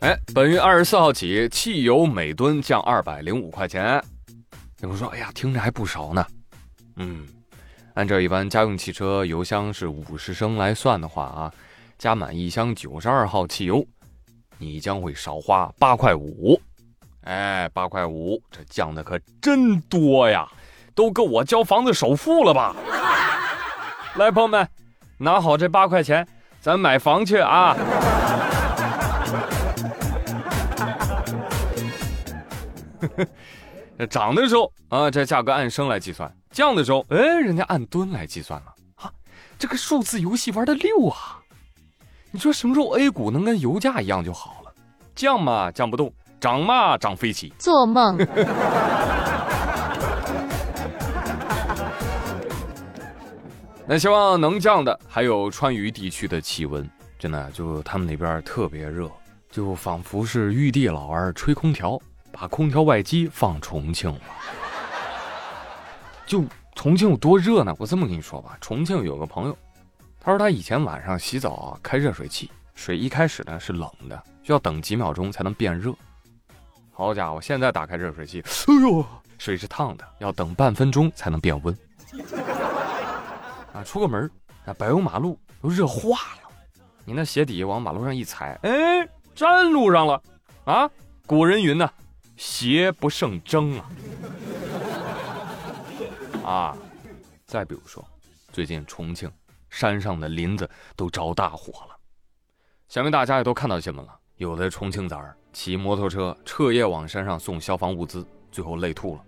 哎，本月二十四号起，汽油每吨降二百零五块钱。有人说：“哎呀，听着还不少呢。”嗯，按照一般家用汽车油箱是五十升来算的话啊，加满一箱九十二号汽油，你将会少花八块五。哎，八块五，这降的可真多呀，都够我交房子首付了吧？来，朋友们，拿好这八块钱，咱买房去啊！涨的时候啊，这价格按升来计算；降的时候，哎，人家按吨来计算了啊！这个数字游戏玩的溜啊！你说什么时候 A 股能跟油价一样就好了？降嘛降不动，涨嘛涨飞起。做梦！那希望能降的还有川渝地区的气温，真的就他们那边特别热，就仿佛是玉帝老儿吹空调。把空调外机放重庆了，就重庆有多热呢？我这么跟你说吧，重庆有个朋友，他说他以前晚上洗澡啊，开热水器，水一开始呢是冷的，需要等几秒钟才能变热。好家伙，现在打开热水器，哎呦，水是烫的，要等半分钟才能变温。啊，出个门，啊，柏油马路都热化了，你那鞋底往马路上一踩，哎，站路上了，啊，古人云呢。邪不胜正啊！啊，再比如说，最近重庆山上的林子都着大火了，想必大家也都看到新闻了。有的重庆崽儿骑摩托车彻夜往山上送消防物资，最后累吐了；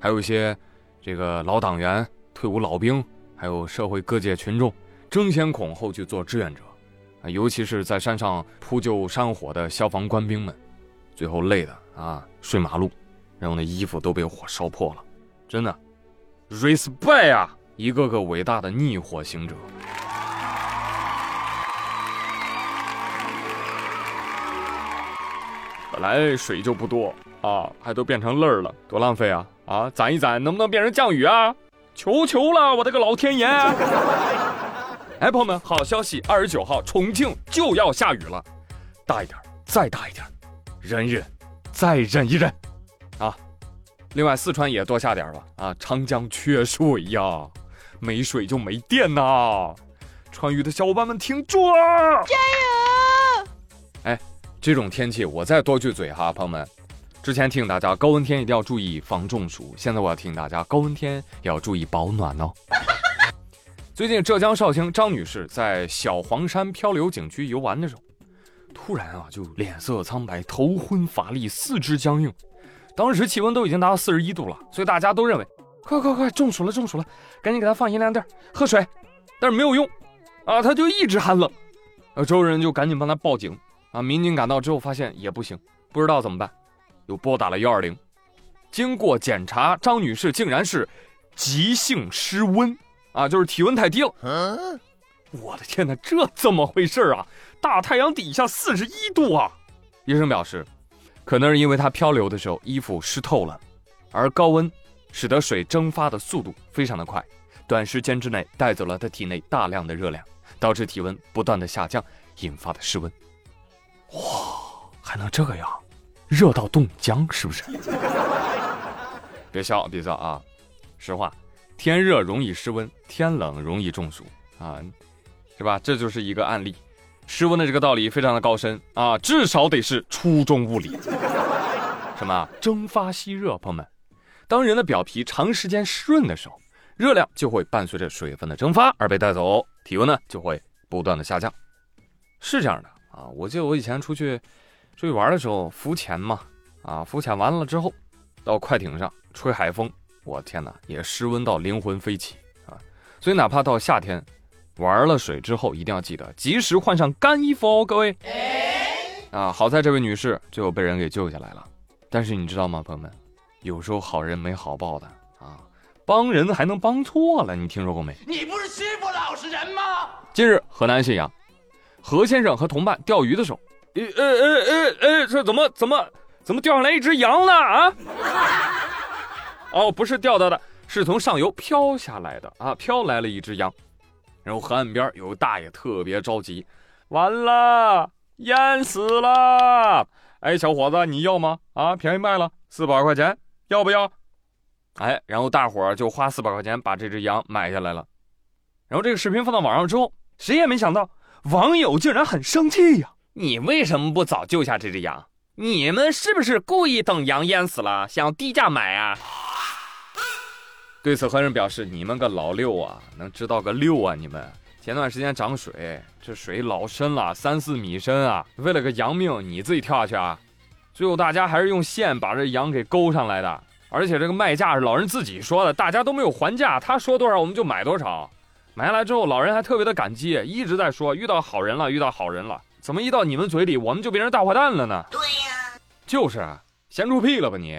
还有一些这个老党员、退伍老兵，还有社会各界群众争先恐后去做志愿者，啊，尤其是在山上扑救山火的消防官兵们，最后累的。啊，睡马路，然后那衣服都被火烧破了，真的，respect 啊，一个个伟大的逆火行者。本来水就不多啊，还都变成泪儿了，多浪费啊！啊，攒一攒，能不能变成降雨啊？求求了，我的个老天爷！哎，朋友们，好消息，二十九号重庆就要下雨了，大一点，再大一点，忍忍。再忍一忍，啊！另外，四川也多下点吧，啊！长江缺水呀，没水就没电呐！川渝的小伙伴们挺住啊，加油！哎，这种天气我再多句嘴哈，朋友们，之前提醒大家高温天一定要注意防中暑，现在我要提醒大家高温天也要注意保暖哦。最近浙江绍兴张女士在小黄山漂流景区游玩的时候。突然啊，就脸色苍白、头昏乏力、四肢僵硬。当时气温都已经达到四十一度了，所以大家都认为，快快快，中暑了，中暑了，赶紧给他放阴凉地儿，喝水。但是没有用，啊，他就一直寒冷。呃，周围人就赶紧帮他报警。啊，民警赶到之后发现也不行，不知道怎么办，又拨打了幺二零。经过检查，张女士竟然是急性失温，啊，就是体温太低了。我的天哪，这怎么回事啊？大太阳底下四十一度啊！医生表示，可能是因为他漂流的时候衣服湿透了，而高温使得水蒸发的速度非常的快，短时间之内带走了他体内大量的热量，导致体温不断的下降，引发的失温。哇，还能这样？热到冻僵是不是？别笑，别笑啊！实话，天热容易失温，天冷容易中暑啊，是吧？这就是一个案例。室温的这个道理非常的高深啊，至少得是初中物理。什么蒸发吸热？朋友们，当人的表皮长时间湿润的时候，热量就会伴随着水分的蒸发而被带走，体温呢就会不断的下降。是这样的啊，我记得我以前出去出去玩的时候浮潜嘛，啊，浮潜完了之后到快艇上吹海风，我天哪，也湿温到灵魂飞起啊！所以哪怕到夏天。玩了水之后，一定要记得及时换上干衣服哦，各位。啊，好在这位女士最后被人给救下来了。但是你知道吗，朋友们，有时候好人没好报的啊，帮人还能帮错了，你听说过没？你不是欺负老实人吗？近日，河南信阳，何先生和同伴钓鱼的时候，呃呃呃呃呃，这怎么怎么怎么钓上来一只羊呢？啊？哦，不是钓到的，是从上游飘下来的啊，飘来了一只羊。然后河岸边有个大爷特别着急，完了，淹死了！哎，小伙子，你要吗？啊，便宜卖了，四百块钱，要不要？哎，然后大伙儿就花四百块钱把这只羊买下来了。然后这个视频放到网上之后，谁也没想到，网友竟然很生气呀！你为什么不早救下这只羊？你们是不是故意等羊淹死了，想低价买啊？对此，何人表示：“你们个老六啊，能知道个六啊？你们前段时间涨水，这水老深了，三四米深啊！为了个羊命，你自己跳下去啊？最后大家还是用线把这羊给勾上来的，而且这个卖价是老人自己说的，大家都没有还价，他说多少我们就买多少。买下来之后，老人还特别的感激，一直在说遇到好人了，遇到好人了。”怎么一到你们嘴里，我们就变成大坏蛋了呢？对呀，就是啊，闲出屁了吧你？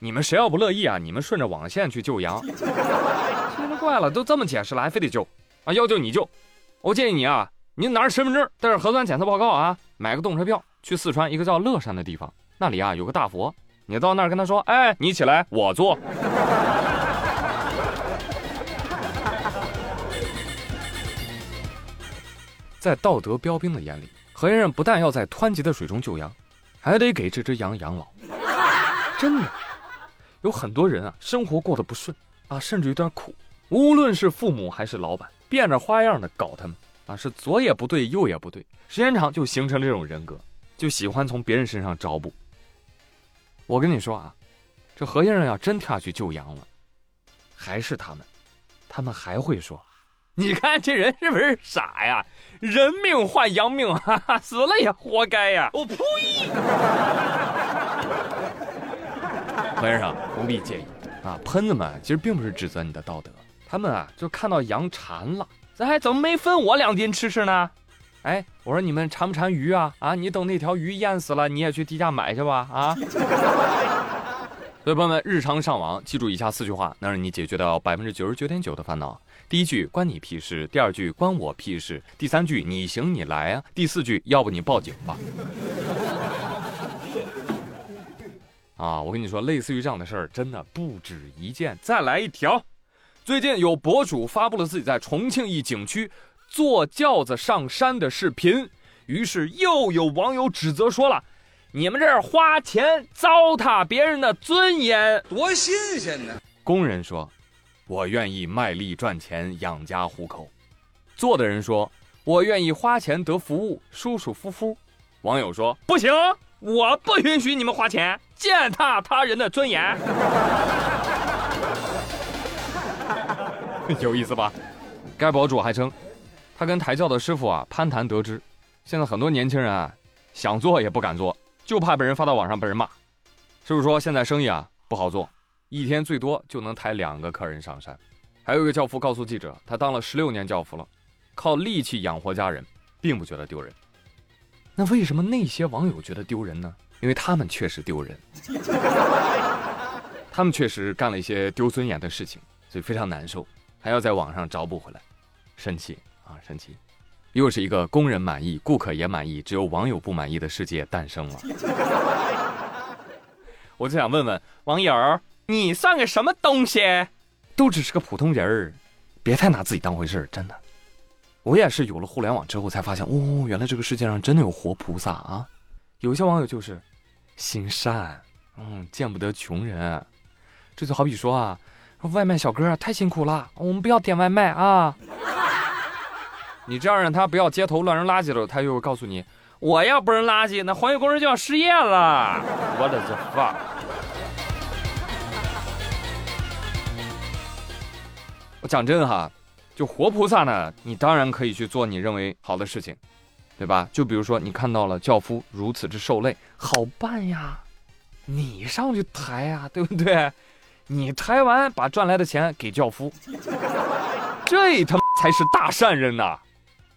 你们谁要不乐意啊？你们顺着网线去救羊。奇了怪了，都这么解释了，还非得救啊？要救你救。我建议你啊，您拿着身份证，带着核酸检测报告啊，买个动车票去四川一个叫乐山的地方，那里啊有个大佛，你到那儿跟他说，哎，你起来，我坐。在道德标兵的眼里。何先生不但要在湍急的水中救羊，还得给这只羊养老。真的，有很多人啊，生活过得不顺啊，甚至有点苦。无论是父母还是老板，变着花样的搞他们啊，是左也不对，右也不对。时间长就形成了这种人格，就喜欢从别人身上找补。我跟你说啊，这何先生要真跳下去救羊了，还是他们，他们还会说。你看这人是不是傻呀？人命换羊命，哈哈，死了也活该呀！我呸！何先生不必介意啊，喷子们其实并不是指责你的道德，他们啊就看到羊馋了，咱还，怎么没分我两斤吃吃呢？哎，我说你们馋不馋鱼啊？啊，你等那条鱼淹死了，你也去低价买去吧？啊！所以朋友们，日常上网记住以下四句话，能让你解决掉百分之九十九点九的烦恼。第一句关你屁事，第二句关我屁事，第三句你行你来啊，第四句要不你报警吧。啊，我跟你说，类似于这样的事儿真的不止一件。再来一条，最近有博主发布了自己在重庆一景区坐轿子上山的视频，于是又有网友指责说了：“你们这儿花钱糟蹋别人的尊严，多新鲜呢！”工人说。我愿意卖力赚钱养家糊口，做的人说：“我愿意花钱得服务，舒舒服服。”网友说：“不行，我不允许你们花钱践踏他人的尊严。”有意思吧？该博主还称，他跟抬轿的师傅啊攀谈得知，现在很多年轻人啊想做也不敢做，就怕被人发到网上被人骂。师傅说：“现在生意啊不好做。”一天最多就能抬两个客人上山，还有一个教父告诉记者，他当了十六年教父了，靠力气养活家人，并不觉得丢人。那为什么那些网友觉得丢人呢？因为他们确实丢人，他们确实干了一些丢尊严的事情，所以非常难受，还要在网上找补回来，生气啊，生气！又是一个工人满意、顾客也满意，只有网友不满意的世界诞生了。我就想问问网友。你算个什么东西？都只是个普通人儿，别太拿自己当回事儿，真的。我也是有了互联网之后才发现，哦，原来这个世界上真的有活菩萨啊！有些网友就是心善，嗯，见不得穷人。这就好比说啊，外卖小哥太辛苦了，我们不要点外卖啊。你这样让他不要街头乱扔垃圾了，他又告诉你，我要不扔垃圾，那环卫工人就要失业了。我的个 fuck！我讲真哈，就活菩萨呢，你当然可以去做你认为好的事情，对吧？就比如说你看到了教夫如此之受累，好办呀，你上去抬呀，对不对？你抬完把赚来的钱给教夫，这他妈才是大善人呐！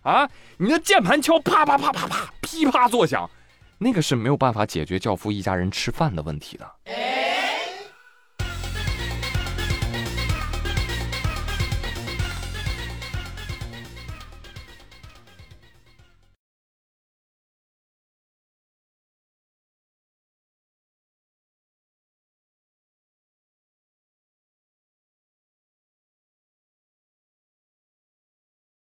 啊，你的键盘敲啪啪啪啪啪噼啪作响，那个是没有办法解决教夫一家人吃饭的问题的。